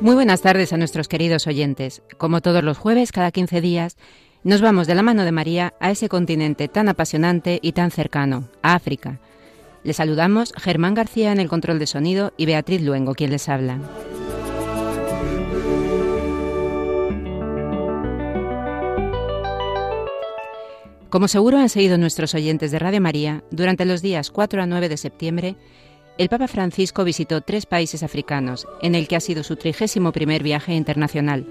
Muy buenas tardes a nuestros queridos oyentes. Como todos los jueves, cada 15 días, nos vamos de la mano de María a ese continente tan apasionante y tan cercano, a África. Les saludamos Germán García en el control de sonido y Beatriz Luengo, quien les habla. Como seguro han seguido nuestros oyentes de Radio María, durante los días 4 a 9 de septiembre, el Papa Francisco visitó tres países africanos, en el que ha sido su trigésimo primer viaje internacional.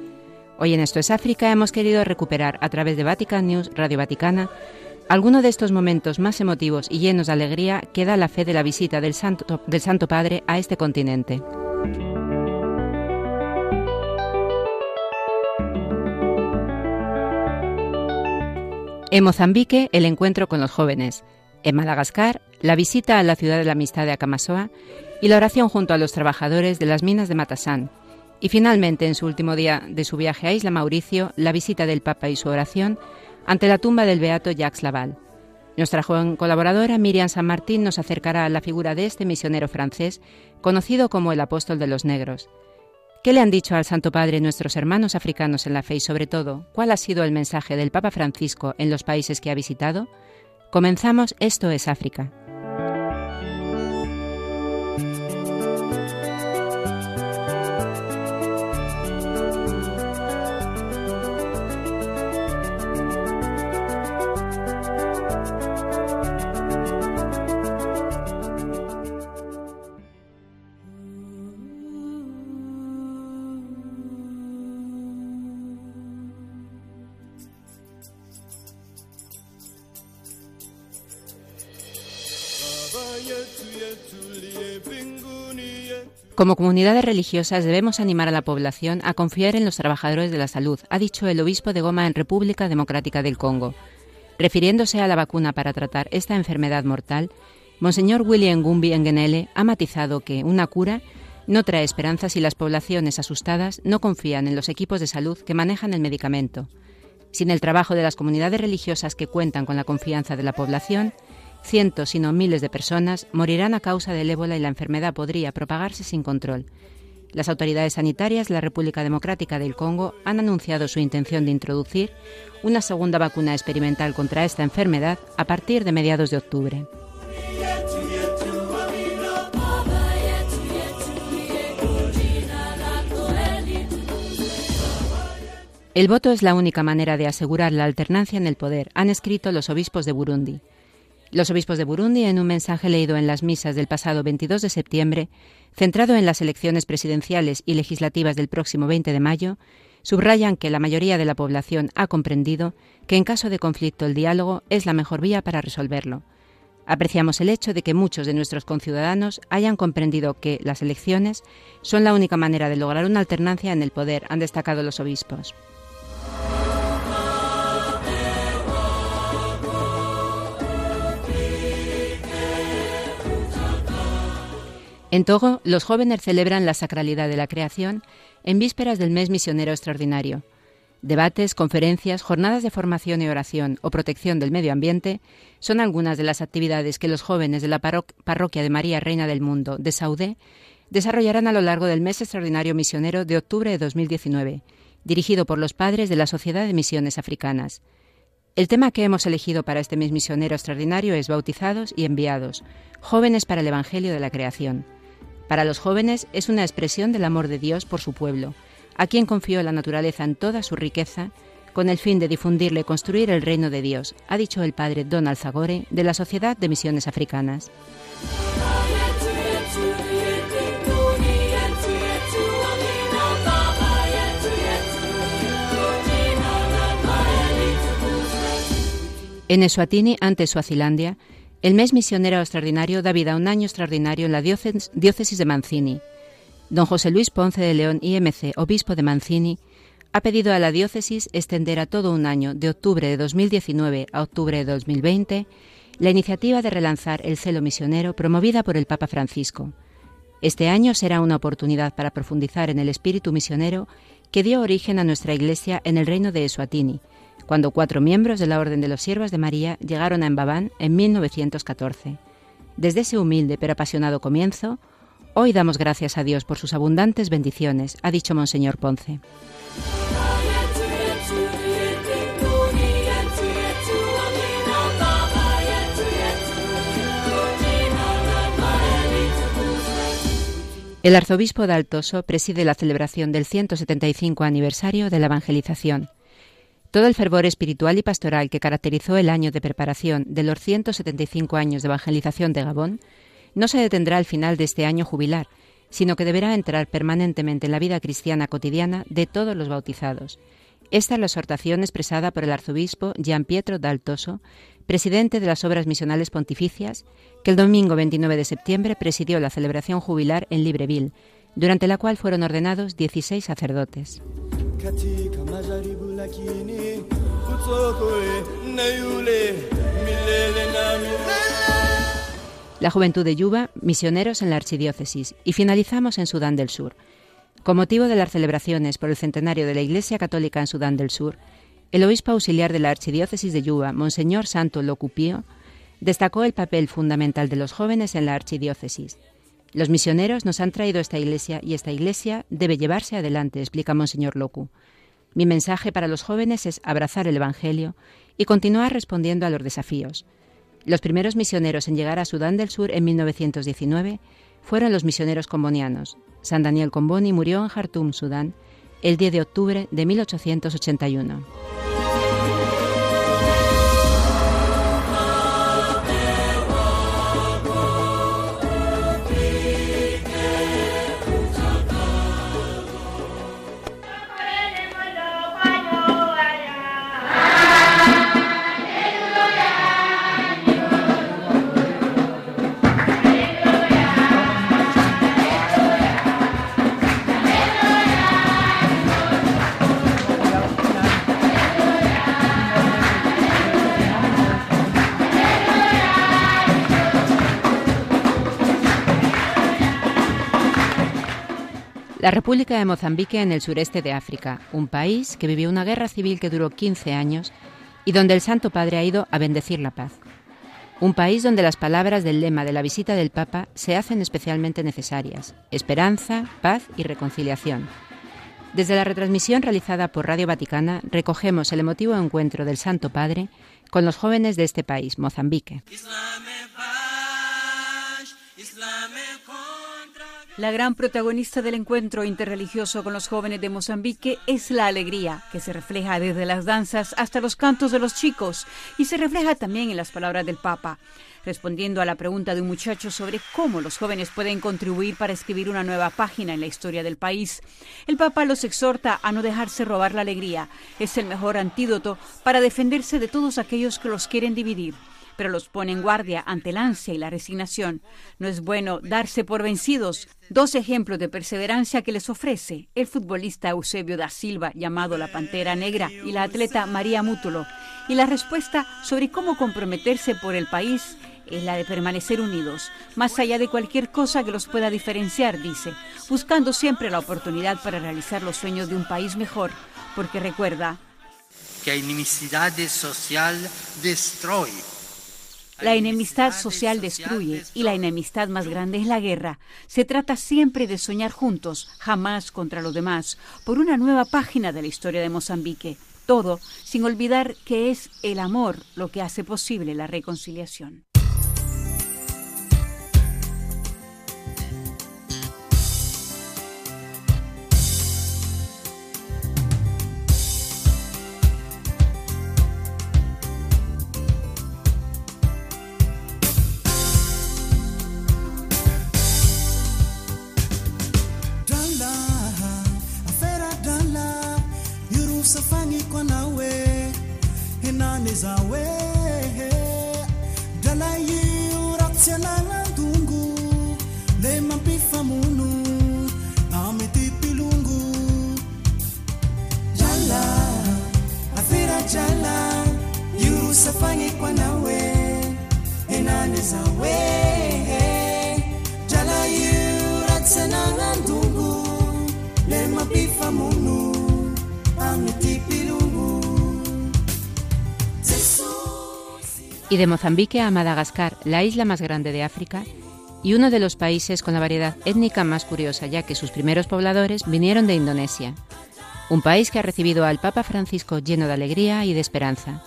Hoy en Esto es África hemos querido recuperar a través de Vatican News, Radio Vaticana, alguno de estos momentos más emotivos y llenos de alegría que da la fe de la visita del Santo, del Santo Padre a este continente. En Mozambique, el encuentro con los jóvenes. En Madagascar, la visita a la ciudad de la amistad de Akamasoa y la oración junto a los trabajadores de las minas de Matasán. Y finalmente, en su último día de su viaje a Isla Mauricio, la visita del Papa y su oración ante la tumba del beato Jacques Laval. Nuestra joven colaboradora Miriam San Martín nos acercará a la figura de este misionero francés, conocido como el apóstol de los negros. ¿Qué le han dicho al Santo Padre nuestros hermanos africanos en la fe y sobre todo, cuál ha sido el mensaje del Papa Francisco en los países que ha visitado? Comenzamos Esto es África. Como comunidades religiosas debemos animar a la población a confiar en los trabajadores de la salud, ha dicho el obispo de Goma en República Democrática del Congo. Refiriéndose a la vacuna para tratar esta enfermedad mortal, Monseñor William Gumbi Engenele ha matizado que una cura no trae esperanza si las poblaciones asustadas no confían en los equipos de salud que manejan el medicamento. Sin el trabajo de las comunidades religiosas que cuentan con la confianza de la población, Cientos, si no miles de personas morirán a causa del ébola y la enfermedad podría propagarse sin control. Las autoridades sanitarias de la República Democrática del Congo han anunciado su intención de introducir una segunda vacuna experimental contra esta enfermedad a partir de mediados de octubre. El voto es la única manera de asegurar la alternancia en el poder, han escrito los obispos de Burundi. Los obispos de Burundi, en un mensaje leído en las misas del pasado 22 de septiembre, centrado en las elecciones presidenciales y legislativas del próximo 20 de mayo, subrayan que la mayoría de la población ha comprendido que en caso de conflicto el diálogo es la mejor vía para resolverlo. Apreciamos el hecho de que muchos de nuestros conciudadanos hayan comprendido que las elecciones son la única manera de lograr una alternancia en el poder, han destacado los obispos. En Togo, los jóvenes celebran la sacralidad de la creación en vísperas del mes misionero extraordinario. Debates, conferencias, jornadas de formación y oración o protección del medio ambiente son algunas de las actividades que los jóvenes de la parroquia de María Reina del Mundo de Saudé desarrollarán a lo largo del mes extraordinario misionero de octubre de 2019, dirigido por los padres de la Sociedad de Misiones Africanas. El tema que hemos elegido para este mes misionero extraordinario es Bautizados y Enviados, jóvenes para el Evangelio de la Creación. Para los jóvenes es una expresión del amor de Dios por su pueblo, a quien confió la naturaleza en toda su riqueza, con el fin de difundirle y construir el reino de Dios, ha dicho el padre Donald Zagore de la Sociedad de Misiones Africanas. En Eswatini, ante Suazilandia, El mes misionero extraordinario da vida a un año extraordinario en la diócesis de Mancini. Don José Luis Ponce de León, IMC, obispo de Mancini, ha pedido a la diócesis extender a todo un año, de octubre de 2019 a octubre de 2020, la iniciativa de relanzar el celo misionero promovida por el Papa Francisco. Este año será una oportunidad para profundizar en el espíritu misionero que dio origen a nuestra Iglesia en el reino de Eswatini, cuando cuatro miembros de la Orden de los Siervos de María llegaron a Embabán en 1914. Desde ese humilde pero apasionado comienzo, hoy damos gracias a Dios por sus abundantes bendiciones, ha dicho Monseñor Ponce. El arzobispo de Altoso preside la celebración del 175 aniversario de la evangelización. Todo el fervor espiritual y pastoral que caracterizó el año de preparación de los 175 años de evangelización de Gabón no se detendrá al final de este año jubilar, sino que deberá entrar permanentemente en la vida cristiana cotidiana de todos los bautizados. Esta es la exhortación expresada por el arzobispo Gian Pietro d'Altoso, presidente de las Obras Misionales Pontificias, que el domingo 29 de septiembre presidió la celebración jubilar en Libreville, durante la cual fueron ordenados 16 sacerdotes. La juventud de Yuba, misioneros en la archidiócesis, y finalizamos en Sudán del Sur. Con motivo de las celebraciones por el centenario de la Iglesia Católica en Sudán del Sur, el obispo auxiliar de la Archidiócesis de Yuba, Monseñor Santo Locupío, destacó el papel fundamental de los jóvenes en la archidiócesis. Los misioneros nos han traído esta iglesia y esta iglesia debe llevarse adelante, explica Monseñor Locu. Mi mensaje para los jóvenes es abrazar el Evangelio y continuar respondiendo a los desafíos. Los primeros misioneros en llegar a Sudán del Sur en 1919 fueron los misioneros combonianos. San Daniel Comboni murió en Jartum, Sudán, el 10 de octubre de 1881. La República de Mozambique en el sureste de África, un país que vivió una guerra civil que duró 15 años y donde el Santo Padre ha ido a bendecir la paz. Un país donde las palabras del lema de la visita del Papa se hacen especialmente necesarias, esperanza, paz y reconciliación. Desde la retransmisión realizada por Radio Vaticana recogemos el emotivo encuentro del Santo Padre con los jóvenes de este país, Mozambique. La gran protagonista del encuentro interreligioso con los jóvenes de Mozambique es la alegría, que se refleja desde las danzas hasta los cantos de los chicos y se refleja también en las palabras del Papa. Respondiendo a la pregunta de un muchacho sobre cómo los jóvenes pueden contribuir para escribir una nueva página en la historia del país, el Papa los exhorta a no dejarse robar la alegría. Es el mejor antídoto para defenderse de todos aquellos que los quieren dividir pero los pone en guardia ante el ansia y la resignación. No es bueno darse por vencidos. Dos ejemplos de perseverancia que les ofrece el futbolista Eusebio da Silva, llamado la Pantera Negra, y la atleta María Mútulo. Y la respuesta sobre cómo comprometerse por el país es la de permanecer unidos, más allá de cualquier cosa que los pueda diferenciar, dice, buscando siempre la oportunidad para realizar los sueños de un país mejor, porque recuerda que la social destruye la enemistad social destruye y la enemistad más grande es la guerra. Se trata siempre de soñar juntos, jamás contra los demás, por una nueva página de la historia de Mozambique. Todo sin olvidar que es el amor lo que hace posible la reconciliación. faniko anao e henane za oehe dralaio ratsy alagnandongo le mampifamono amity mpilongo drala afira drala irosa fagniko anao e henane za oehe dralaio ratsy anagnandongo le mampifamono. Y de Mozambique a Madagascar, la isla más grande de África, y uno de los países con la variedad étnica más curiosa, ya que sus primeros pobladores vinieron de Indonesia, un país que ha recibido al Papa Francisco lleno de alegría y de esperanza.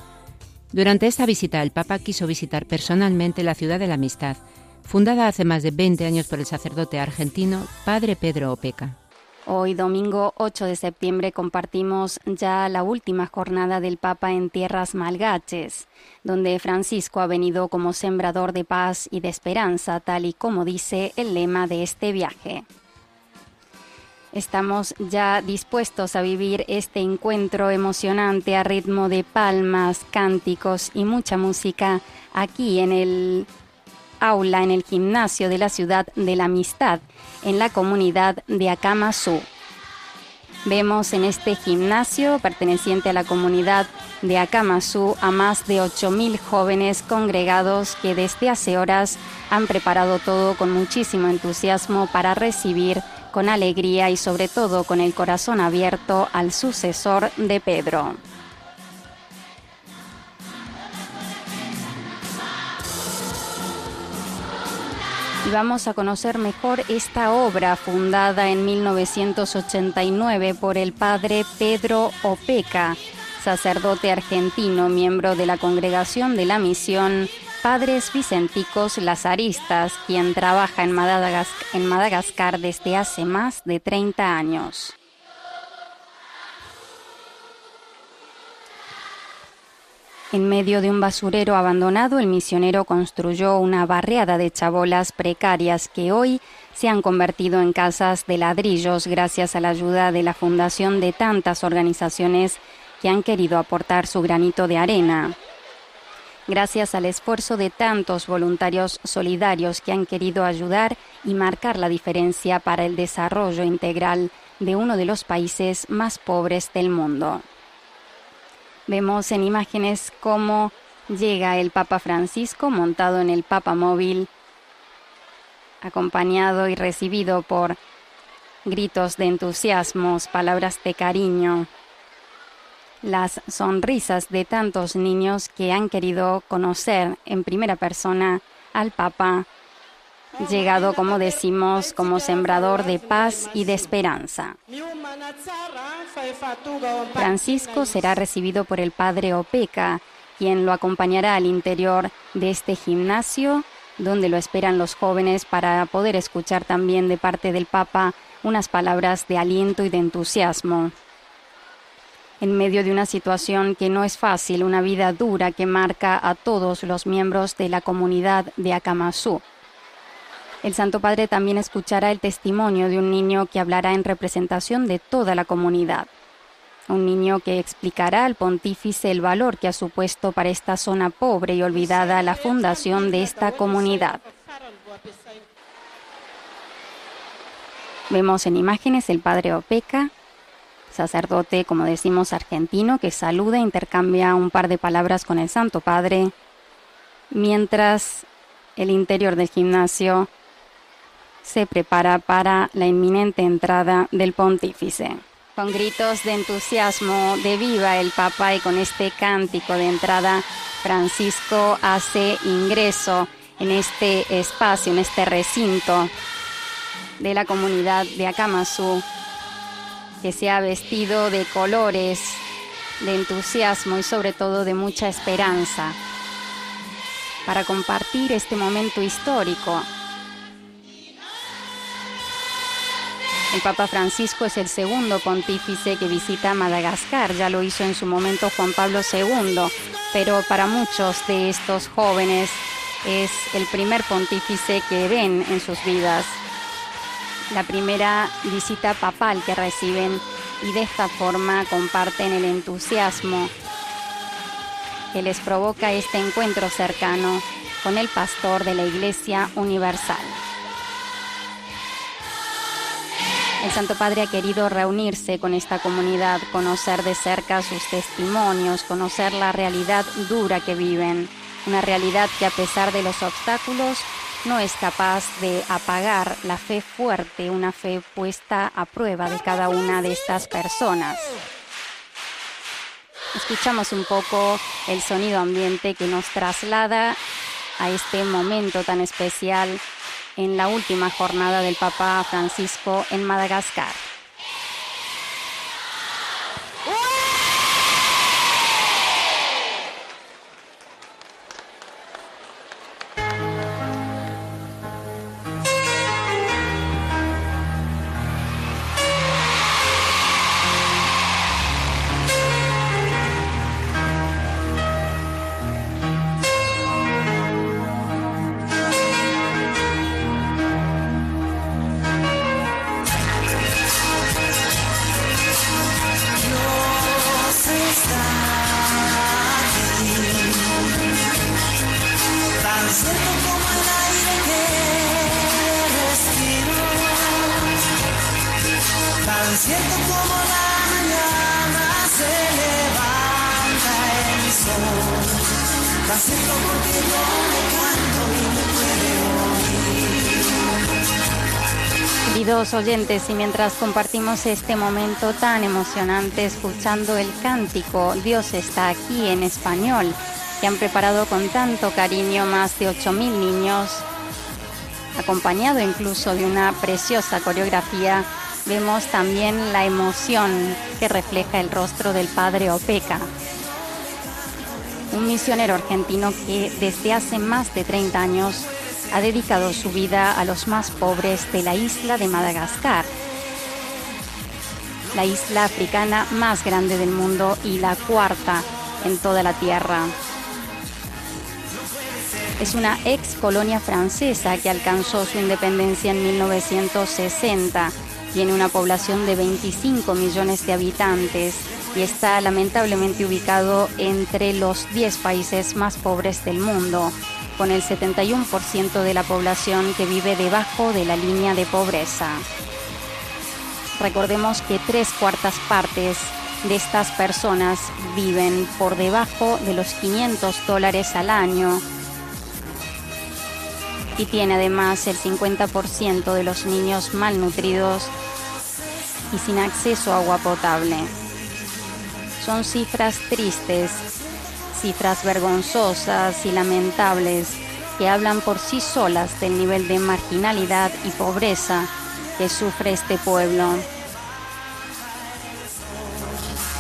Durante esta visita, el Papa quiso visitar personalmente la ciudad de la amistad, fundada hace más de 20 años por el sacerdote argentino Padre Pedro Opeca. Hoy, domingo 8 de septiembre, compartimos ya la última jornada del Papa en tierras malgaches, donde Francisco ha venido como sembrador de paz y de esperanza, tal y como dice el lema de este viaje. Estamos ya dispuestos a vivir este encuentro emocionante a ritmo de palmas, cánticos y mucha música aquí en el aula en el gimnasio de la ciudad de la amistad, en la comunidad de Akamasu. Vemos en este gimnasio perteneciente a la comunidad de Akamasu a más de 8.000 jóvenes congregados que desde hace horas han preparado todo con muchísimo entusiasmo para recibir con alegría y sobre todo con el corazón abierto al sucesor de Pedro. Y vamos a conocer mejor esta obra fundada en 1989 por el padre Pedro Opeca, sacerdote argentino, miembro de la congregación de la misión Padres Vicenticos Lazaristas, quien trabaja en Madagascar, en Madagascar desde hace más de 30 años. En medio de un basurero abandonado, el misionero construyó una barriada de chabolas precarias que hoy se han convertido en casas de ladrillos gracias a la ayuda de la fundación de tantas organizaciones que han querido aportar su granito de arena. Gracias al esfuerzo de tantos voluntarios solidarios que han querido ayudar y marcar la diferencia para el desarrollo integral de uno de los países más pobres del mundo. Vemos en imágenes cómo llega el Papa Francisco montado en el Papa móvil, acompañado y recibido por gritos de entusiasmos, palabras de cariño, las sonrisas de tantos niños que han querido conocer en primera persona al Papa, llegado, como decimos, como sembrador de paz y de esperanza. Francisco será recibido por el padre Opeca, quien lo acompañará al interior de este gimnasio, donde lo esperan los jóvenes para poder escuchar también de parte del Papa unas palabras de aliento y de entusiasmo. En medio de una situación que no es fácil, una vida dura que marca a todos los miembros de la comunidad de Akamasú. El Santo Padre también escuchará el testimonio de un niño que hablará en representación de toda la comunidad. Un niño que explicará al pontífice el valor que ha supuesto para esta zona pobre y olvidada la fundación de esta comunidad. Vemos en imágenes el padre Opeca, sacerdote, como decimos, argentino, que saluda e intercambia un par de palabras con el Santo Padre, mientras el interior del gimnasio se prepara para la inminente entrada del pontífice. Con gritos de entusiasmo de viva el Papa y con este cántico de entrada, Francisco hace ingreso en este espacio, en este recinto de la comunidad de Akamasú, que se ha vestido de colores, de entusiasmo y sobre todo de mucha esperanza, para compartir este momento histórico El Papa Francisco es el segundo pontífice que visita Madagascar, ya lo hizo en su momento Juan Pablo II, pero para muchos de estos jóvenes es el primer pontífice que ven en sus vidas. La primera visita papal que reciben y de esta forma comparten el entusiasmo que les provoca este encuentro cercano con el pastor de la Iglesia Universal. El Santo Padre ha querido reunirse con esta comunidad, conocer de cerca sus testimonios, conocer la realidad dura que viven, una realidad que a pesar de los obstáculos no es capaz de apagar la fe fuerte, una fe puesta a prueba de cada una de estas personas. Escuchamos un poco el sonido ambiente que nos traslada a este momento tan especial en la última jornada del Papa Francisco en Madagascar. Queridos oyentes, y mientras compartimos este momento tan emocionante escuchando el cántico Dios está aquí en español, que han preparado con tanto cariño más de 8.000 niños, acompañado incluso de una preciosa coreografía, vemos también la emoción que refleja el rostro del padre Opeca, un misionero argentino que desde hace más de 30 años ha dedicado su vida a los más pobres de la isla de Madagascar, la isla africana más grande del mundo y la cuarta en toda la Tierra. Es una ex colonia francesa que alcanzó su independencia en 1960. Tiene una población de 25 millones de habitantes y está lamentablemente ubicado entre los 10 países más pobres del mundo, con el 71% de la población que vive debajo de la línea de pobreza. Recordemos que tres cuartas partes de estas personas viven por debajo de los 500 dólares al año y tiene además el 50% de los niños malnutridos y sin acceso a agua potable. Son cifras tristes, cifras vergonzosas y lamentables que hablan por sí solas del nivel de marginalidad y pobreza que sufre este pueblo.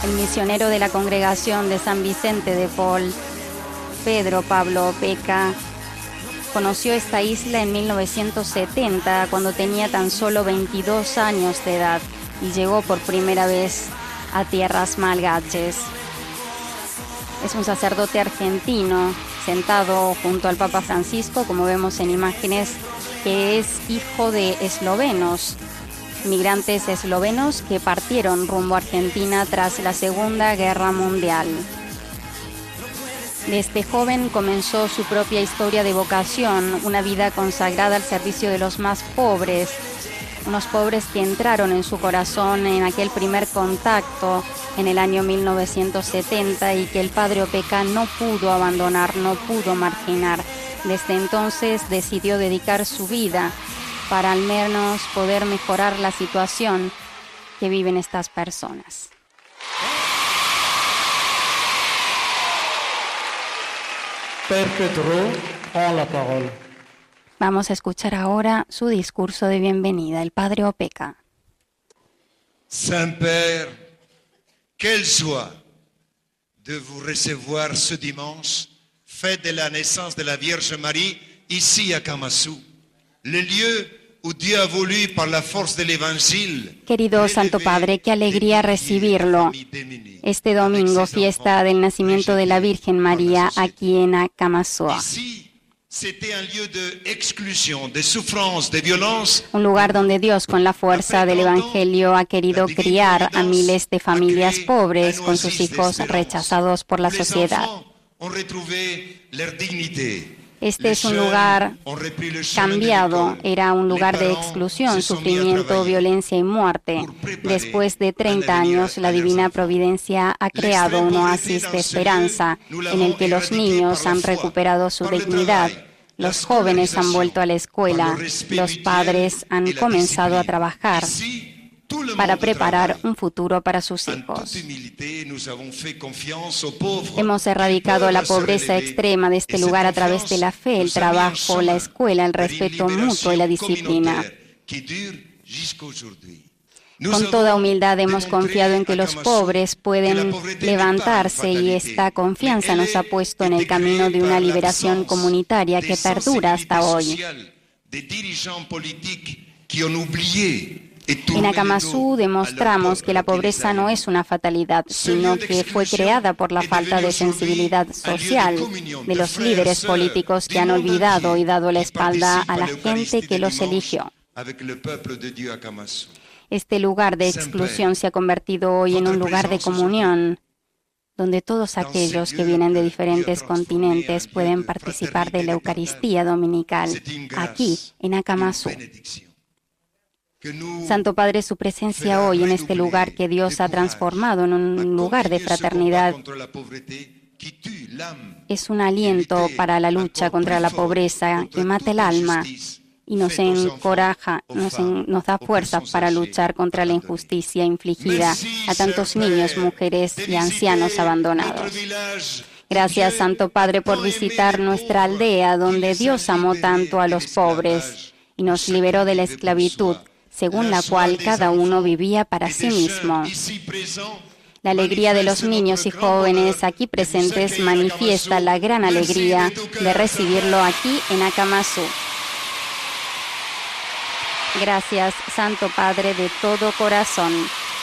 El misionero de la congregación de San Vicente de Paul, Pedro Pablo Peca, conoció esta isla en 1970 cuando tenía tan solo 22 años de edad y llegó por primera vez a tierras malgaches. Es un sacerdote argentino sentado junto al Papa Francisco, como vemos en imágenes, que es hijo de eslovenos, migrantes eslovenos que partieron rumbo a Argentina tras la Segunda Guerra Mundial. Desde joven comenzó su propia historia de vocación, una vida consagrada al servicio de los más pobres, unos pobres que entraron en su corazón en aquel primer contacto en el año 1970 y que el padre Opeca no pudo abandonar, no pudo marginar. Desde entonces decidió dedicar su vida para al menos poder mejorar la situación que viven estas personas. la Vamos a escuchar ahora su discurso de bienvenida, el padre Opeca. Saint-Père, quelle joie de vous recevoir ce dimanche, fête de la naissance de la Vierge Marie, ici à Kamasu, le lieu où Dieu a voulu par la force de l'évangile. Querido Santo Padre, qué alegría recibirlo. Este domingo, fiesta del nacimiento de la Virgen María aquí en Akamasua. Un lugar donde Dios, con la fuerza del Evangelio, ha querido criar a miles de familias pobres con sus hijos rechazados por la sociedad. Este es un lugar cambiado, era un lugar de exclusión, sufrimiento, violencia y muerte. Después de 30 años, la Divina Providencia ha creado un oasis de esperanza en el que los niños han recuperado su dignidad. Los jóvenes han vuelto a la escuela, los padres han comenzado a trabajar para preparar un futuro para sus hijos. Hemos erradicado la pobreza extrema de este lugar a través de la fe, el trabajo, la escuela, el respeto mutuo y la disciplina. Con toda humildad hemos confiado en que los pobres pueden levantarse y esta confianza nos ha puesto en el camino de una liberación comunitaria que perdura hasta hoy. En Akamasú demostramos que la pobreza no es una fatalidad, sino que fue creada por la falta de sensibilidad social de los líderes políticos que han olvidado y dado la espalda a la gente que los eligió. Este lugar de exclusión se ha convertido hoy en un lugar de comunión, donde todos aquellos que vienen de diferentes continentes pueden participar de la Eucaristía Dominical, aquí en Akamasú. Santo Padre, su presencia hoy en este lugar que Dios ha transformado en un lugar de fraternidad. es un aliento para la lucha contra la pobreza que mata el alma y nos encoraja, nos, nos da fuerzas para luchar contra la injusticia infligida a tantos niños, mujeres y ancianos abandonados. Gracias, Santo Padre, por visitar nuestra aldea donde Dios amó tanto a los pobres y nos liberó de la esclavitud, según la cual cada uno vivía para sí mismo. La alegría de los niños y jóvenes aquí presentes manifiesta la gran alegría de recibirlo aquí en Akamasú. Gracias, Santo Padre de todo corazón.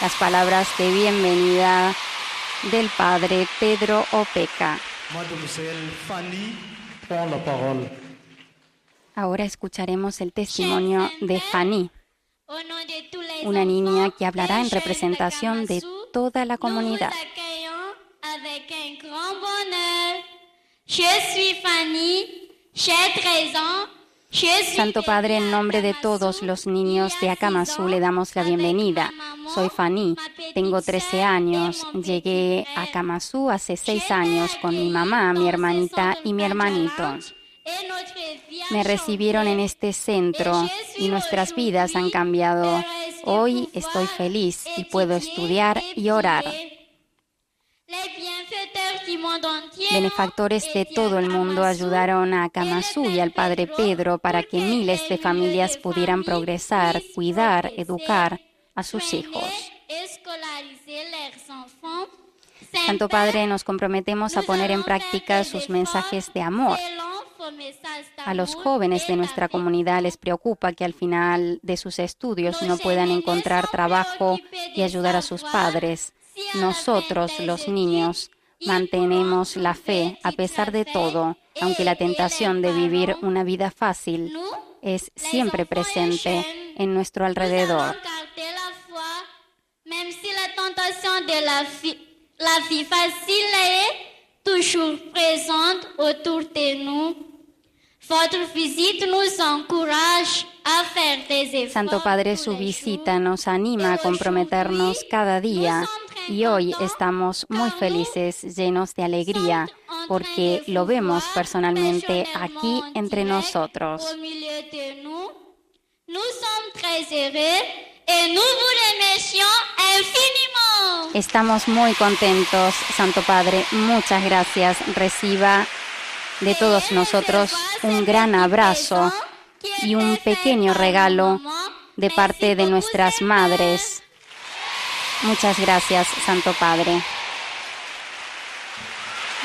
Las palabras de bienvenida del Padre Pedro Opeca. Ahora escucharemos el testimonio de Fanny, una niña que hablará en representación de toda la comunidad. Je suis Fanny, j'ai 13 ans. Santo Padre, en nombre de todos los niños de Akamasú le damos la bienvenida. Soy Fanny, tengo 13 años. Llegué a Akamasú hace 6 años con mi mamá, mi hermanita y mi hermanito. Me recibieron en este centro y nuestras vidas han cambiado. Hoy estoy feliz y puedo estudiar y orar. Benefactores de todo el mundo ayudaron a Kamasu y al Padre Pedro para que miles de familias pudieran progresar, cuidar, educar a sus hijos. Santo Padre, nos comprometemos a poner en práctica sus mensajes de amor. A los jóvenes de nuestra comunidad les preocupa que al final de sus estudios no puedan encontrar trabajo y ayudar a sus padres. Nosotros, los niños, mantenemos la fe a pesar de todo, aunque la tentación de vivir una vida fácil es siempre presente en nuestro alrededor. La vie facile est toujours présente autour de nous. Votre visite nous encourage a faire des. Santo Padre, su visita nos anima a comprometernos cada día y hoy estamos muy felices, llenos de alegría, porque lo vemos personalmente aquí entre nosotros. Estamos muy contentos, Santo Padre. Muchas gracias. Reciba de todos nosotros un gran abrazo y un pequeño regalo de parte de nuestras madres. Muchas gracias, Santo Padre.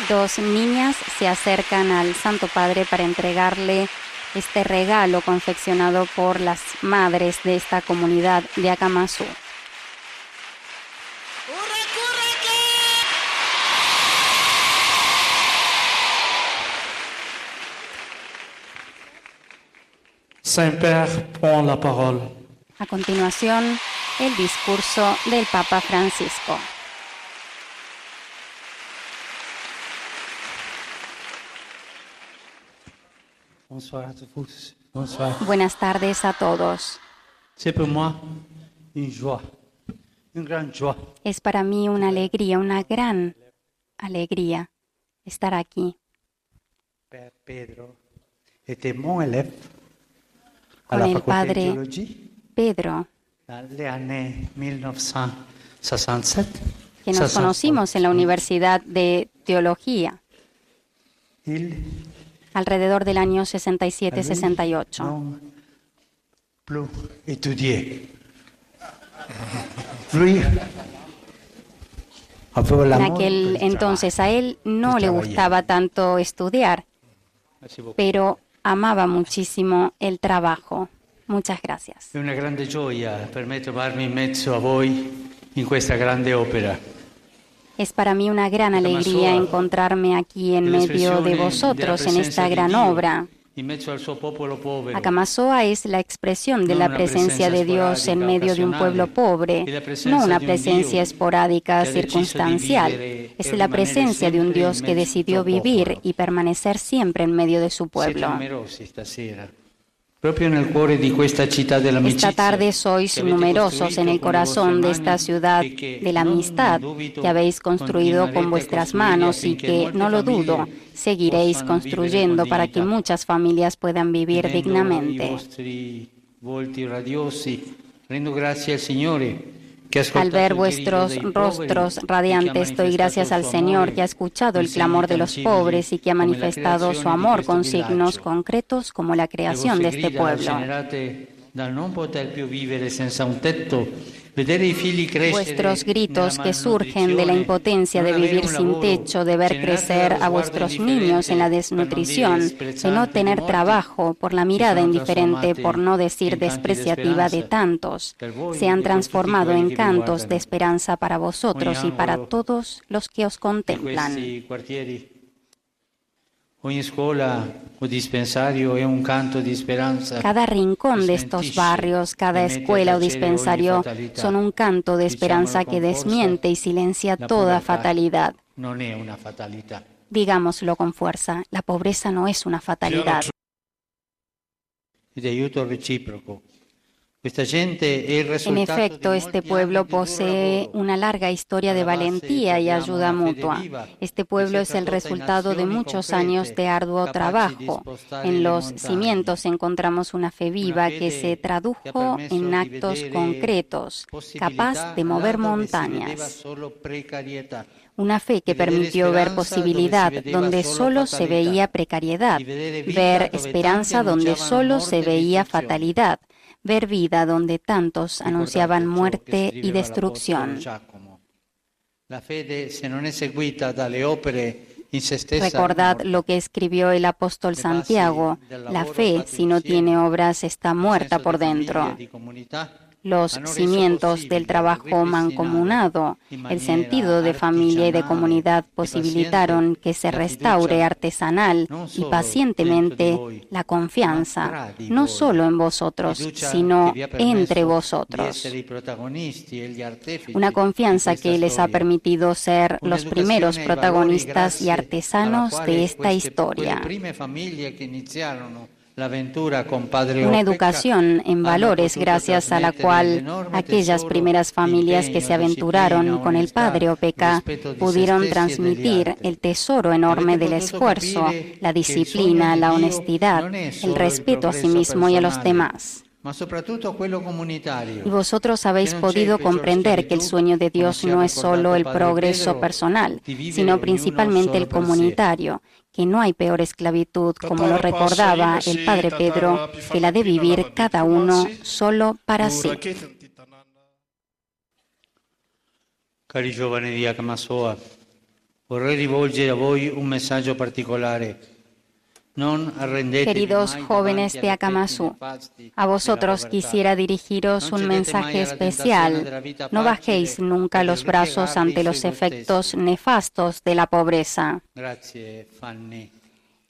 Dos niñas se acercan al Santo Padre para entregarle este regalo confeccionado por las madres de esta comunidad de Akamasú. Saint-Père prend la parole. A continuación, el discurso del Papa Francisco. Buenas tardes a todos. Es para mí una alegría, una gran alegría estar aquí. était mon élève à con el padre Pedro, dans les années 1967. que nos 68. conocimos en la Universidad de Teología alrededor del año a lui, 67-68. non plus étudié. Lui aveva En aquel il entonces a él no le gustaba tanto estudiar, pero amaba muchísimo el trabajo. Muchas gracias. È una grande gioia per me trovarmi in mezzo a voi in questa grande opera. Es para mí una gran alegría encontrarme aquí en medio de vosotros en esta gran obra. Akamasoa es la expresión de la presencia de Dios en medio de un pueblo pobre, no una presencia esporádica, circunstancial. Es la presencia de un Dios que decidió vivir y permanecer siempre en medio de su pueblo. Esta tarde sois numerosos en el corazón de esta ciudad de la amistad que habéis construido con vuestras manos y que, no lo dudo, seguiréis construyendo para que muchas familias puedan vivir dignamente. vostri volti radiosi, rendo grazie al ha Al ver vuestros rostros radiantes, doy gracias al Señor que ha escuchado el clamor de los pobres y que ha manifestado su amor questo con signos concretos como la creación de este pueblo. Vuestros gritos que surgen de la impotencia de vivir sin techo, de ver crecer a vuestros niños en la desnutrición, de no tener trabajo, por la mirada indiferente, por no decir despreciativa de tantos, se han transformado en cantos de esperanza para vosotros y para todos los que os contemplan. questi quartieri. Ogni scuola o dispensario è un canto di speranza. Cada rincón de estos barrios, cada escuela o dispensario son un canto de esperanza que desmiente y silencia toda fatalidad. Non è una fatalità. Digámoslo con fuerza, la pobreza no es una fatalidad. En efecto, este pueblo posee una larga historia de valentía y ayuda mutua. Este pueblo es el resultado de muchos años de arduo trabajo. En los cimientos encontramos una fe viva que se tradujo en actos concretos, capaz de mover montañas. Una fe que permitió ver posibilidad donde solo se veía precariedad, ver esperanza donde solo se veía fatalidad, ver vida donde tantos anunciaban muerte y destrucción. Recordad lo que escribió el apóstol Santiago, la fe si no tiene obras está muerta por dentro. Los cimientos del trabajo mancomunado, el sentido de familia y de comunidad posibilitaron que se restaure artesanal y pacientemente la confianza, no solo en vosotros, sino entre vosotros. Una confianza que les ha permitido ser los primeros protagonistas y artesanos de esta historia. Una educación en valores gracias a la cual aquellas primeras familias que se aventuraron con el padre Opeca pudieron transmitir el tesoro enorme del esfuerzo, la disciplina, la honestidad, el respeto a sí mismo y a los demás. Y vosotros habéis podido comprender que el sueño de Dios no es solo el progreso personal, sino principalmente el comunitario, que no hay peor esclavitud, como lo recordaba el Padre Pedro, que la de vivir cada uno solo para sí. Cari giovani di Akamasoa, vorrei rivolgere a voi un messaggio particolare. Queridos jóvenes de Akamasú, a vosotros quisiera dirigiros un mensaje especial. No bajéis nunca los brazos ante los efectos nefastos de la pobreza.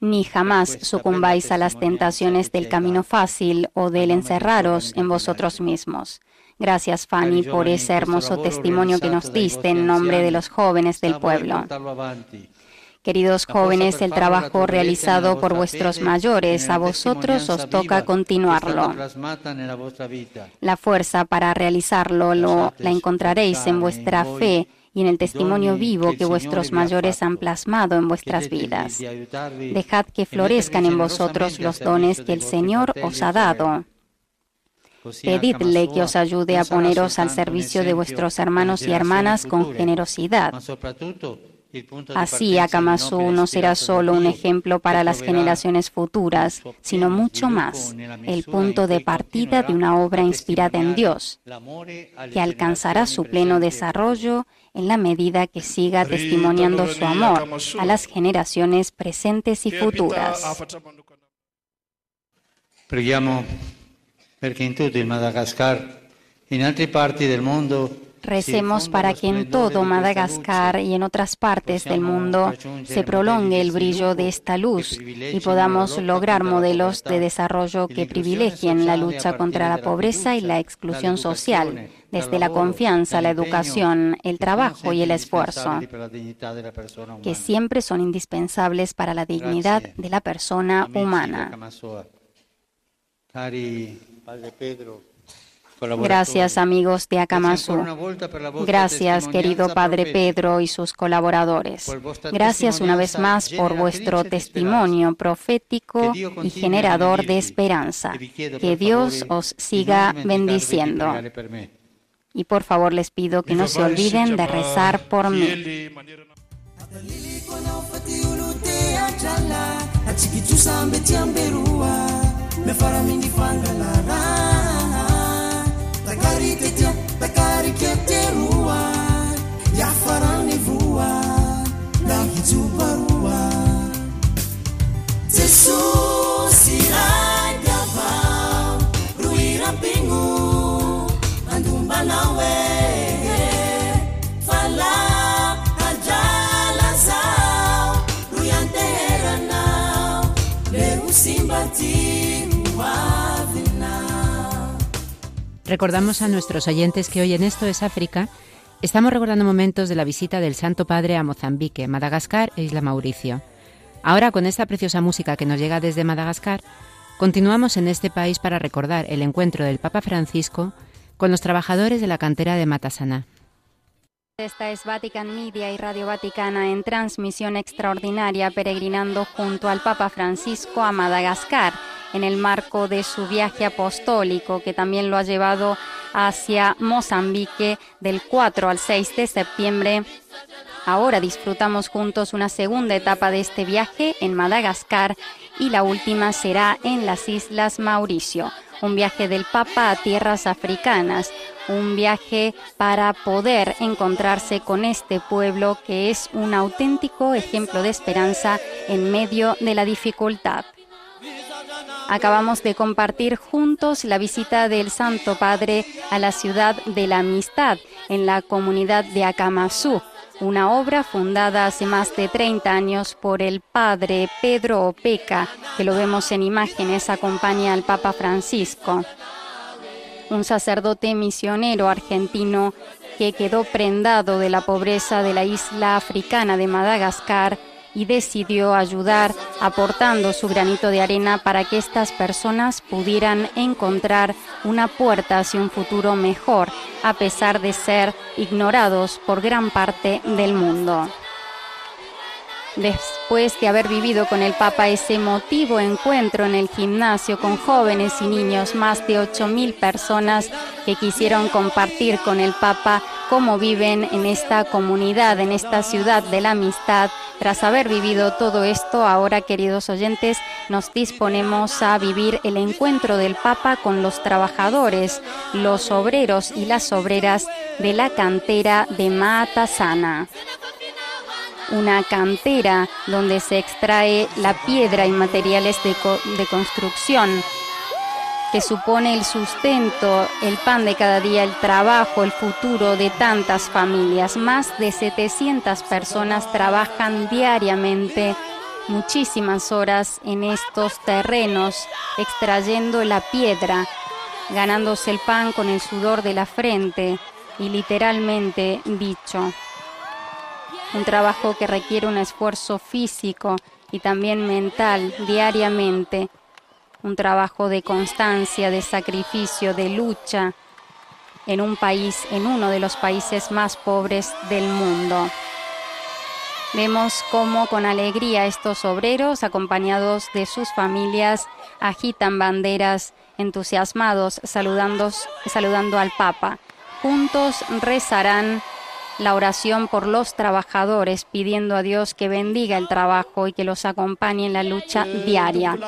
Ni jamás sucumbáis a las tentaciones del camino fácil o del encerraros en vosotros mismos. Gracias, Fanny, por ese hermoso testimonio que nos diste en nombre de los jóvenes del pueblo. Queridos jóvenes, el trabajo realizado por vuestros mayores, a vosotros os toca continuarlo. La fuerza para realizarlo lo, la encontraréis en vuestra fe y en el testimonio vivo que vuestros mayores han plasmado en vuestras vidas. Dejad que florezcan en vosotros los dones que el Señor os ha dado. Pedidle que os ayude a poneros al servicio de vuestros hermanos y hermanas con generosidad. Así, Akamatsu no será solo un ejemplo para las generaciones futuras, sino mucho más, el punto de partida de una obra inspirada en Dios, que alcanzará su pleno desarrollo en la medida que siga testimoniando su amor a las generaciones presentes y futuras. Preghiamo perché in tutto il Madagascar, in altre parti del mondo, Recemos para que en todo Madagascar y en otras partes del mundo se prolongue el brillo de esta luz y podamos lograr modelos de desarrollo que privilegien la lucha contra la pobreza y la exclusión social, desde la confianza, la educación, el trabajo y el esfuerzo, que siempre son indispensables para la dignidad de la persona humana. Gracias amigos de Akamatsu. Gracias querido Padre Pedro y sus colaboradores. Gracias una vez más por vuestro testimonio profético y generador de esperanza. Que Dios os siga bendiciendo. Y por favor les pido que no se olviden de rezar por mí. Bakariketio, bakariketio Recordamos a nuestros oyentes que hoy en Esto es África estamos recordando momentos de la visita del Santo Padre a Mozambique, Madagascar e Isla Mauricio. Ahora, con esta preciosa música que nos llega desde Madagascar, continuamos en este país para recordar el encuentro del Papa Francisco con los trabajadores de la cantera de Matasana. Esta es Vatican Media y Radio Vaticana en transmisión extraordinaria peregrinando junto al Papa Francisco a Madagascar en el marco de su viaje apostólico que también lo ha llevado hacia Mozambique del 4 al 6 de septiembre. Ahora disfrutamos juntos una segunda etapa de este viaje en Madagascar y la última será en las Islas Mauricio un viaje del Papa a tierras africanas, un viaje para poder encontrarse con este pueblo que es un auténtico ejemplo de esperanza en medio de la dificultad. Acabamos de compartir juntos la visita del Santo Padre a la ciudad de la amistad en la comunidad de Akamatsu, una obra fundada hace más de 30 años por el padre Pedro Opeca, que lo vemos en imágenes, acompaña al Papa Francisco, un sacerdote misionero argentino que quedó prendado de la pobreza de la isla africana de Madagascar y decidió ayudar aportando su granito de arena para que estas personas pudieran encontrar una puerta hacia un futuro mejor, a pesar de ser ignorados por gran parte del mundo. Después de haber vivido con el Papa ese emotivo encuentro en el gimnasio con jóvenes y niños, más de 8.000 personas que quisieron compartir con el Papa cómo viven en esta comunidad, en esta ciudad de la amistad. Tras haber vivido todo esto, ahora, queridos oyentes, nos disponemos a vivir el encuentro del Papa con los trabajadores, los obreros y las obreras de la cantera de Matasana una cantera donde se extrae la piedra y materiales de, de, construcción, que supone el sustento, el pan de cada día, el trabajo, el futuro de tantas familias. Más de 700 personas trabajan diariamente muchísimas horas en estos terrenos, extrayendo la piedra, ganándose el pan con el sudor de la frente y literalmente dicho un trabajo que requiere un esfuerzo físico y también mental diariamente, un trabajo de constancia, de sacrificio, de lucha, en un país, en uno de los países más pobres del mundo. Vemos cómo con alegría estos obreros, acompañados de sus familias, agitan banderas entusiasmados saludando, saludando al Papa. Juntos rezarán la oración por los trabajadores, pidiendo a Dios que bendiga el trabajo y que los acompañe en la lucha diaria.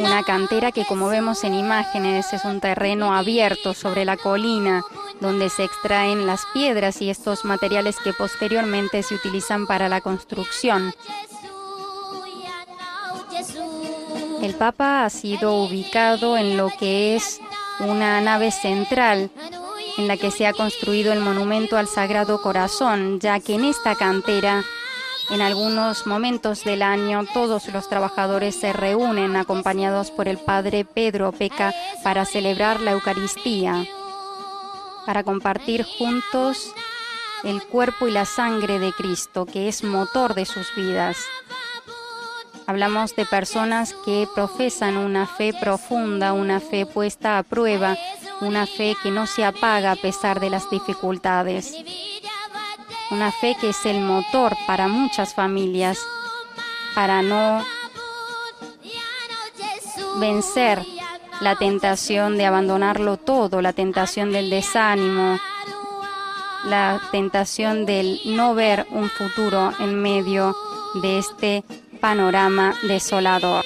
Una cantera que como vemos en imágenes es un terreno abierto sobre la colina donde se extraen las piedras y estos materiales que posteriormente se utilizan para la construcción. El Papa ha sido ubicado en lo que es una nave central en la que se ha construido el monumento al Sagrado Corazón, ya que en esta cantera en algunos momentos del año todos los trabajadores se reúnen acompañados por el Padre Pedro Peca para celebrar la Eucaristía, para compartir juntos el cuerpo y la sangre de Cristo, que es motor de sus vidas. Hablamos de personas que profesan una fe profunda, una fe puesta a prueba, una fe que no se apaga a pesar de las dificultades. Una fe que es el motor para muchas familias para no vencer la tentación de abandonarlo todo, la tentación del desánimo, la tentación del no ver un futuro en medio de este panorama desolador.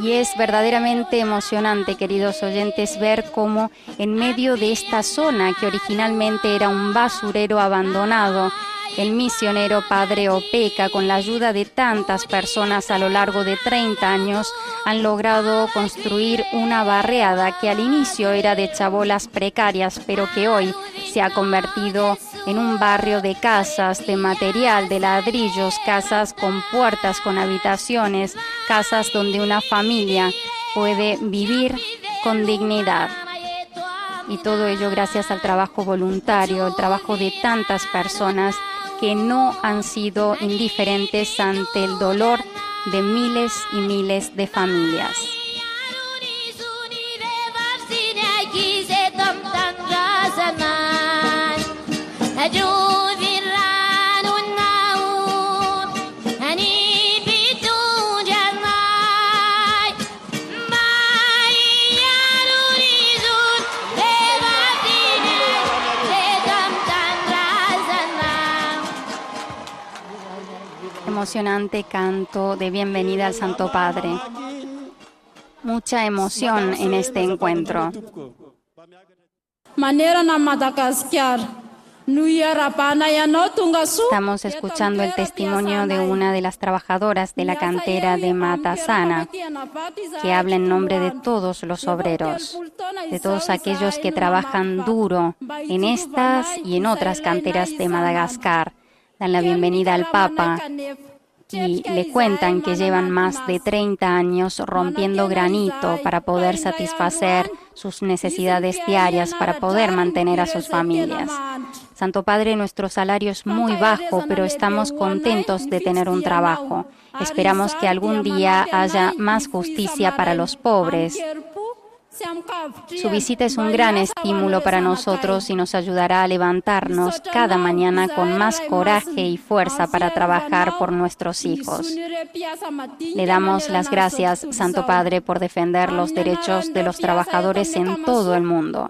Y es verdaderamente emocionante, queridos oyentes, ver cómo en medio de esta zona que originalmente era un basurero abandonado, el misionero Padre Opeca, con la ayuda de tantas personas a lo largo de 30 años, han logrado construir una barreada que al inicio era de chabolas precarias, pero que hoy se ha convertido en un barrio de casas, de material, de ladrillos, casas con puertas, con habitaciones, casas donde una familia puede vivir con dignidad. Y todo ello gracias al trabajo voluntario, el trabajo de tantas personas que no han sido indiferentes ante el dolor de miles y miles de familias. Emocionante canto de bienvenida al Santo Padre. Mucha emoción en este encuentro. Estamos escuchando el testimonio de una de las trabajadoras de la cantera de Matasana, que habla en nombre de todos los obreros, de todos aquellos que trabajan duro en estas y en otras canteras de Madagascar. Dan la bienvenida al Papa y le cuentan que llevan más de 30 años rompiendo granito para poder satisfacer sus necesidades diarias, para poder mantener a sus familias. Santo Padre, nuestro salario es muy bajo, pero estamos contentos de tener un trabajo. Esperamos que algún día haya más justicia para los pobres, su visita es un gran estímulo para nosotros y nos ayudará a levantarnos cada mañana con más coraje y fuerza para trabajar por nuestros hijos. Le damos las gracias, Santo Padre, por defender los derechos de los trabajadores en todo el mundo.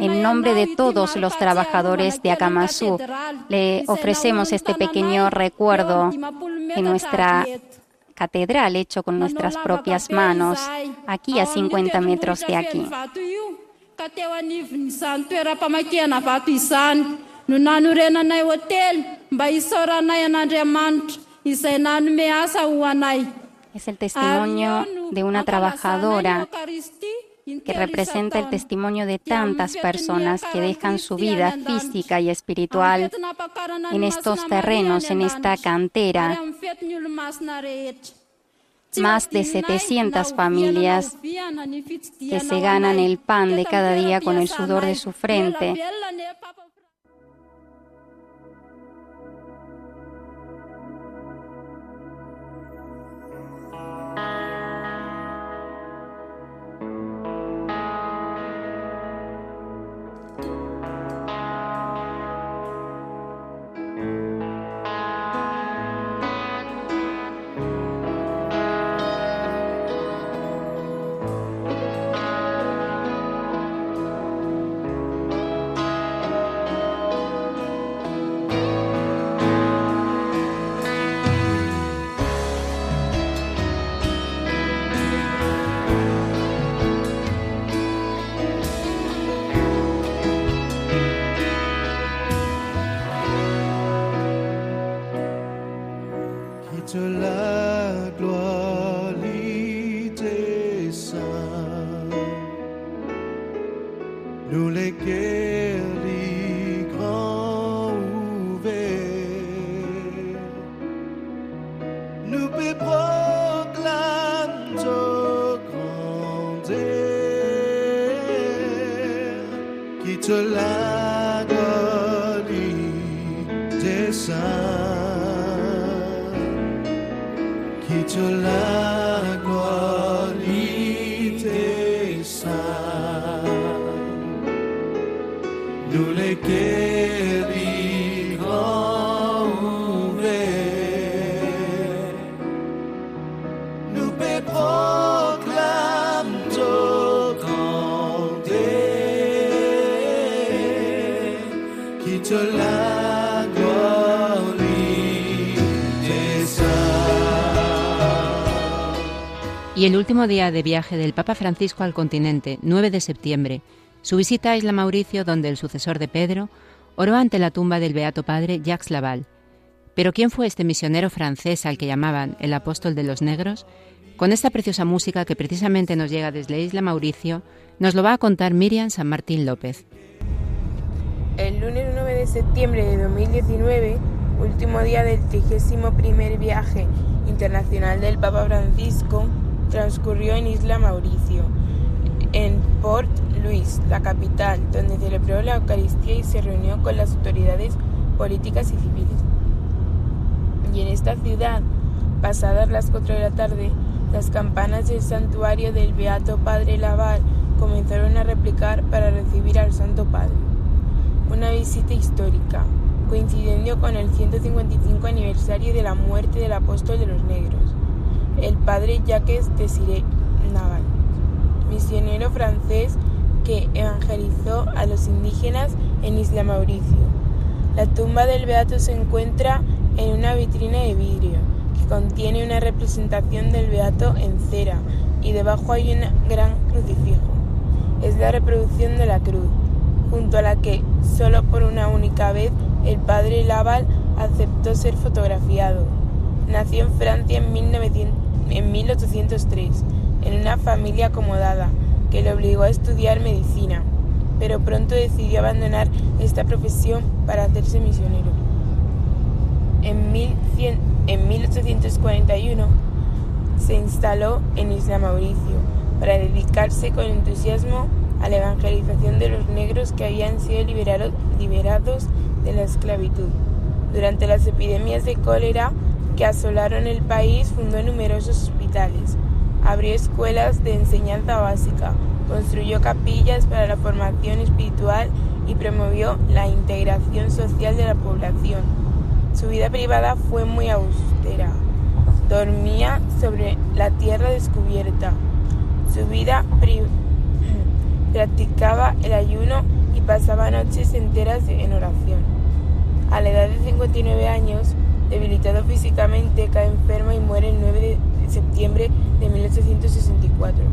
En nombre de todos los trabajadores de Akamasú, le ofrecemos este pequeño recuerdo en nuestra catedral hecho con nuestras propias manos, aquí a 50 metros de aquí. Es el testimonio de una trabajadora que representa el testimonio de tantas personas que dejan su vida física y espiritual en estos terrenos, en esta cantera. Más de 700 familias que se ganan el pan de cada día con el sudor de su frente. Y el último día de viaje del Papa Francisco al continente, 9 de septiembre, su visita a Isla Mauricio, donde el sucesor de Pedro oró ante la tumba del Beato Padre Jacques Laval. Pero ¿quién fue este misionero francés al que llamaban el apóstol de los negros? Con esta preciosa música que precisamente nos llega desde Isla Mauricio, nos lo va a contar Miriam San Martín López. El lunes 9 de septiembre de 2019, último día del 31 viaje internacional del Papa Francisco, transcurrió en Isla Mauricio, en Port Louis, la capital, donde celebró la Eucaristía y se reunió con las autoridades políticas y civiles. Y en esta ciudad, pasadas las 4 de la tarde, las campanas del santuario del Beato Padre Laval comenzaron a replicar para recibir al Santo Padre. Una visita histórica, coincidiendo con el 155 aniversario de la muerte del apóstol de los negros, el padre Jacques Desiré Naval, misionero francés que evangelizó a los indígenas en Isla Mauricio. La tumba del Beato se encuentra en una vitrina de vidrio que contiene una representación del Beato en cera y debajo hay un gran crucifijo. Es la reproducción de la cruz, junto a la que solo por una única vez el padre Laval aceptó ser fotografiado. Nació en Francia en, 1900 en 1803, en una familia acomodada que le obligó a estudiar medicina, pero pronto decidió abandonar esta profesión para hacerse misionero. En, 1100 en 1841 se instaló en Isla Mauricio para dedicarse con entusiasmo a la evangelización de los negros que habían sido liberado- liberados de la esclavitud. Durante las epidemias de cólera que asolaron el país, fundó numerosos hospitales, abrió escuelas de enseñanza básica, construyó capillas para la formación espiritual y promovió la integración social de la población. Su vida privada fue muy austera. Dormía sobre la tierra descubierta. Su vida practicaba el ayuno y pasaba noches enteras en oración. A la edad de 59 años, debilitado físicamente, cae enfermo y muere el 9 de septiembre de 1864.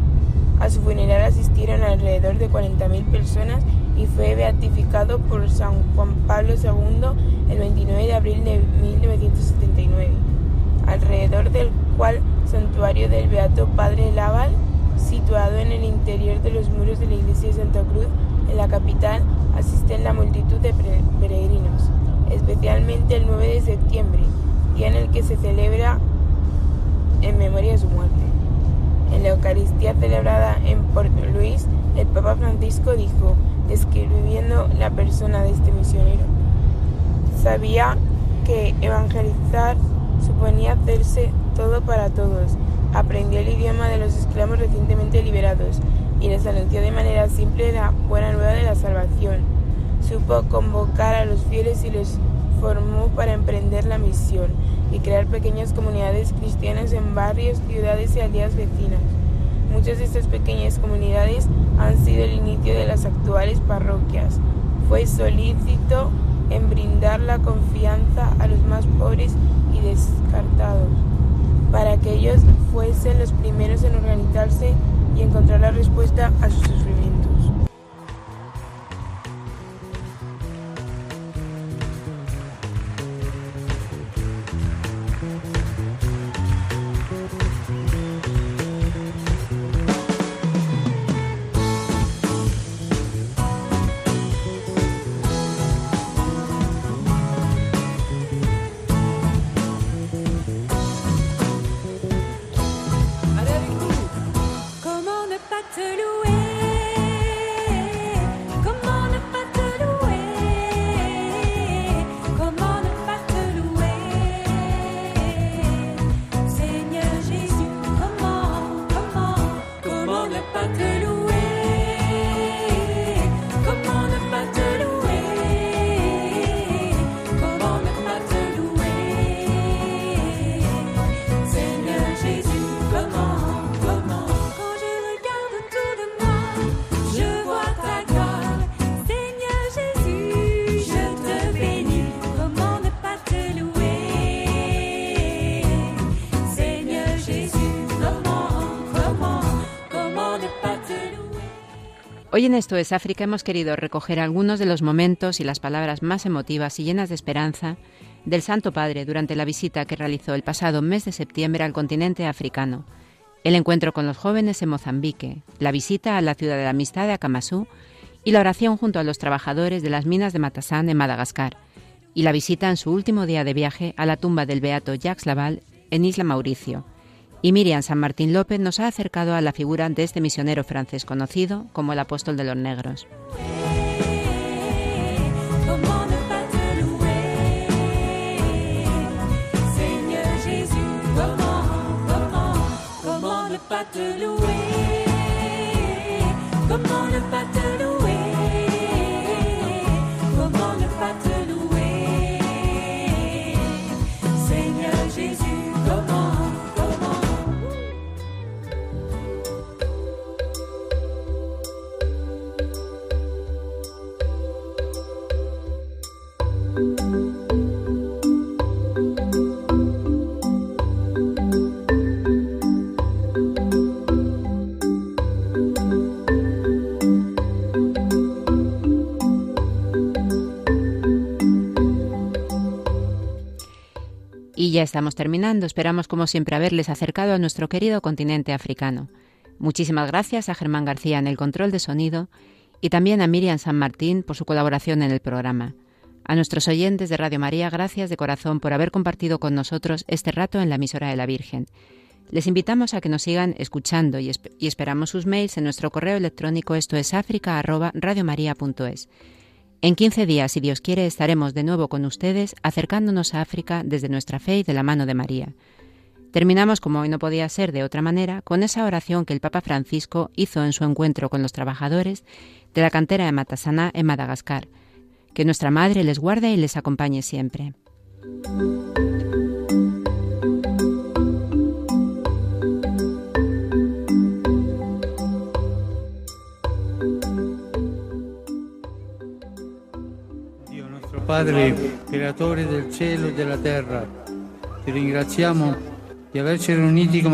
A su funeral asistieron alrededor de 40.000 personas y fue beatificado por San Juan Pablo II el 29 de abril de 1979, alrededor del cual santuario del Beato Padre Laval, situado en el interior de los muros de la iglesia de Santa Cruz, en la capital, asisten la multitud de peregrinos, especialmente el 9 de septiembre, día en el que se celebra en memoria de su muerte. En la Eucaristía celebrada en Port Louis, el Papa Francisco dijo, describiendo la persona de este misionero, sabía que evangelizar suponía hacerse todo para todos. Aprendió el idioma de los esclavos recientemente liberados y les anunció de manera simple la buena nueva de la salvación. Supo convocar a los fieles y los formó para emprender la misión y crear pequeñas comunidades cristianas en barrios, ciudades y aldeas vecinas. Muchas de estas pequeñas comunidades han sido el inicio de las actuales parroquias. Fue solícito en brindar la confianza a los más pobres y descartados, para que ellos fuesen los primeros en organizarse y encontrar la respuesta a sus sufrimientos. Hoy en Esto es África hemos querido recoger algunos de los momentos y las palabras más emotivas y llenas de esperanza del Santo Padre durante la visita que realizó el pasado mes de septiembre al continente africano, el encuentro con los jóvenes en Mozambique, la visita a la ciudad de la amistad de Akamasú y la oración junto a los trabajadores de las minas de Matasán en Madagascar, y la visita en su último día de viaje a la tumba del beato Jacques Laval en Isla Mauricio. Y Miriam San Martín López nos ha acercado a la figura de este misionero francés conocido como el apóstol de los negros. Te louer te louer Y ya estamos terminando. Esperamos, como siempre, haberles acercado a nuestro querido continente africano. Muchísimas gracias a Germán García en el control de sonido y también a Miriam San Martín por su colaboración en el programa. A nuestros oyentes de Radio María, gracias de corazón por haber compartido con nosotros este rato en la emisora de la Virgen. Les invitamos a que nos sigan escuchando y, esp- y esperamos sus mails en nuestro correo electrónico esto es africa@radiomaria.es. En 15 días, si Dios quiere, estaremos de nuevo con ustedes acercándonos a África desde nuestra fe y de la mano de María. Terminamos, como hoy no podía ser de otra manera, con esa oración que el Papa Francisco hizo en su encuentro con los trabajadores de la cantera de Matasaná en Madagascar. Que nuestra Madre les guarde y les acompañe siempre. Padre, creatore del cielo e della terra, ti ringraziamo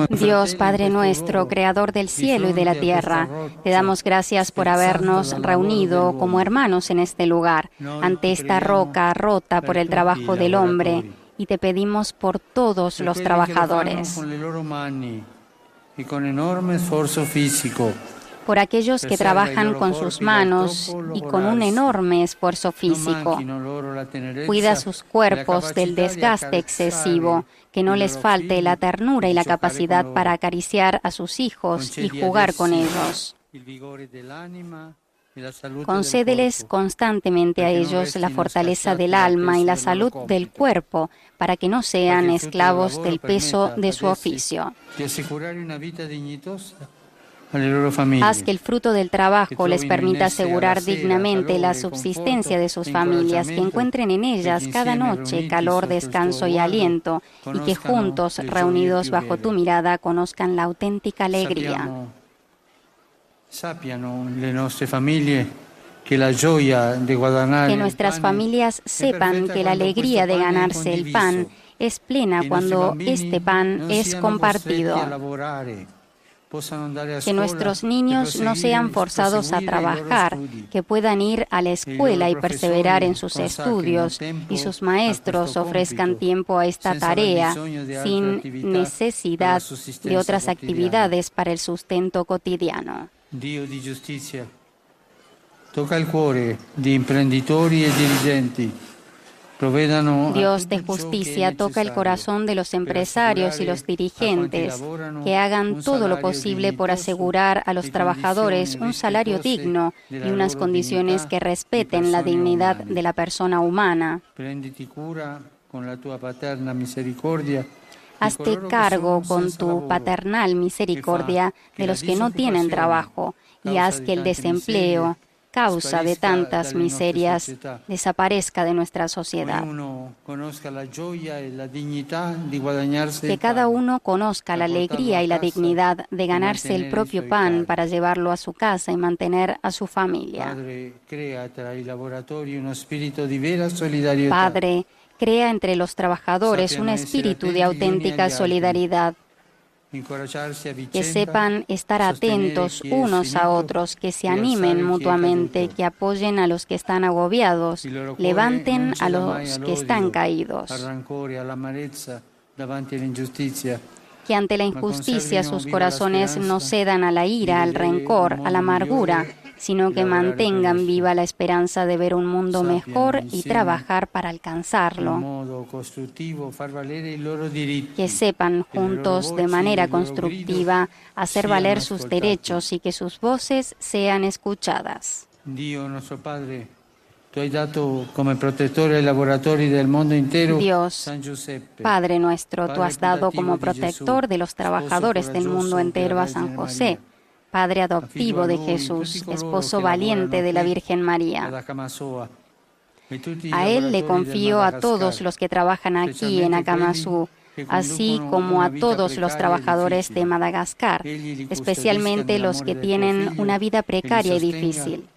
Dios Padre nuestro, Creador del cielo y de la tierra, te damos gracias por habernos reunido como hermanos en este lugar, ante esta roca rota por el trabajo del hombre, y te pedimos por todos los trabajadores, e con enorme sforzo fisico. Por aquellos que trabajan con sus manos y con un enorme esfuerzo físico. Cuida sus cuerpos del desgaste excesivo, que no les falte la ternura y la capacidad para acariciar a sus hijos y jugar con ellos. Concédeles constantemente a ellos la fortaleza del alma y la salud del cuerpo, para que no sean esclavos del peso de su oficio. Haz que el fruto del trabajo les permita asegurar dignamente la subsistencia de sus familias, que encuentren en ellas cada noche calor, descanso y aliento, y que juntos, reunidos bajo tu mirada, conozcan la auténtica alegría. Que nuestras familias sepan que la alegría de ganarse el pan es plena cuando este pan es compartido. Que nuestros niños no sean forzados a trabajar, que puedan ir a la escuela y perseverar en sus estudios y sus maestros ofrezcan tiempo a esta tarea sin necesidad de otras actividades para el sustento cotidiano. Tocca il cuore di imprenditori e dirigenti. Dios de justicia toca el corazón de los empresarios y los dirigentes que hagan todo lo posible por asegurar a los trabajadores un salario digno y unas condiciones que respeten la dignidad de la persona humana. Hazte cargo con tu paternal misericordia de los que no tienen trabajo y haz que el desempleo, causa de tantas miserias, desaparezca de nuestra sociedad. Que cada uno conozca la alegría y la dignidad de ganarse el propio pan para llevarlo a su casa y mantener a su familia. Padre, crea entre los trabajadores un espíritu de auténtica solidaridad. Que sepan estar atentos unos a otros, que se animen mutuamente, que apoyen a los que están agobiados, levanten a los que están caídos. Que ante la injusticia sus corazones no cedan a la ira, al rencor, a la amargura, sino que mantengan viva la esperanza de ver un mundo mejor y trabajar para alcanzarlo. Que sepan juntos de manera constructiva hacer valer sus derechos y que sus voces sean escuchadas. Dio nostro Padre, Dios. Padre nuestro, tú has dado como protector de los trabajadores del mundo entero a San José. Padre adoptivo de Jesús, esposo valiente de la Virgen María. A Él le confío a todos los que trabajan aquí en Akamasú, así como a todos los trabajadores de. Madagascar, especialmente los que tienen una vida precaria y difícil.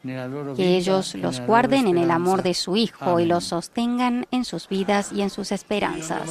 Que ellos los guarden en el amor de su Hijo y los sostengan en sus vidas y en sus esperanzas.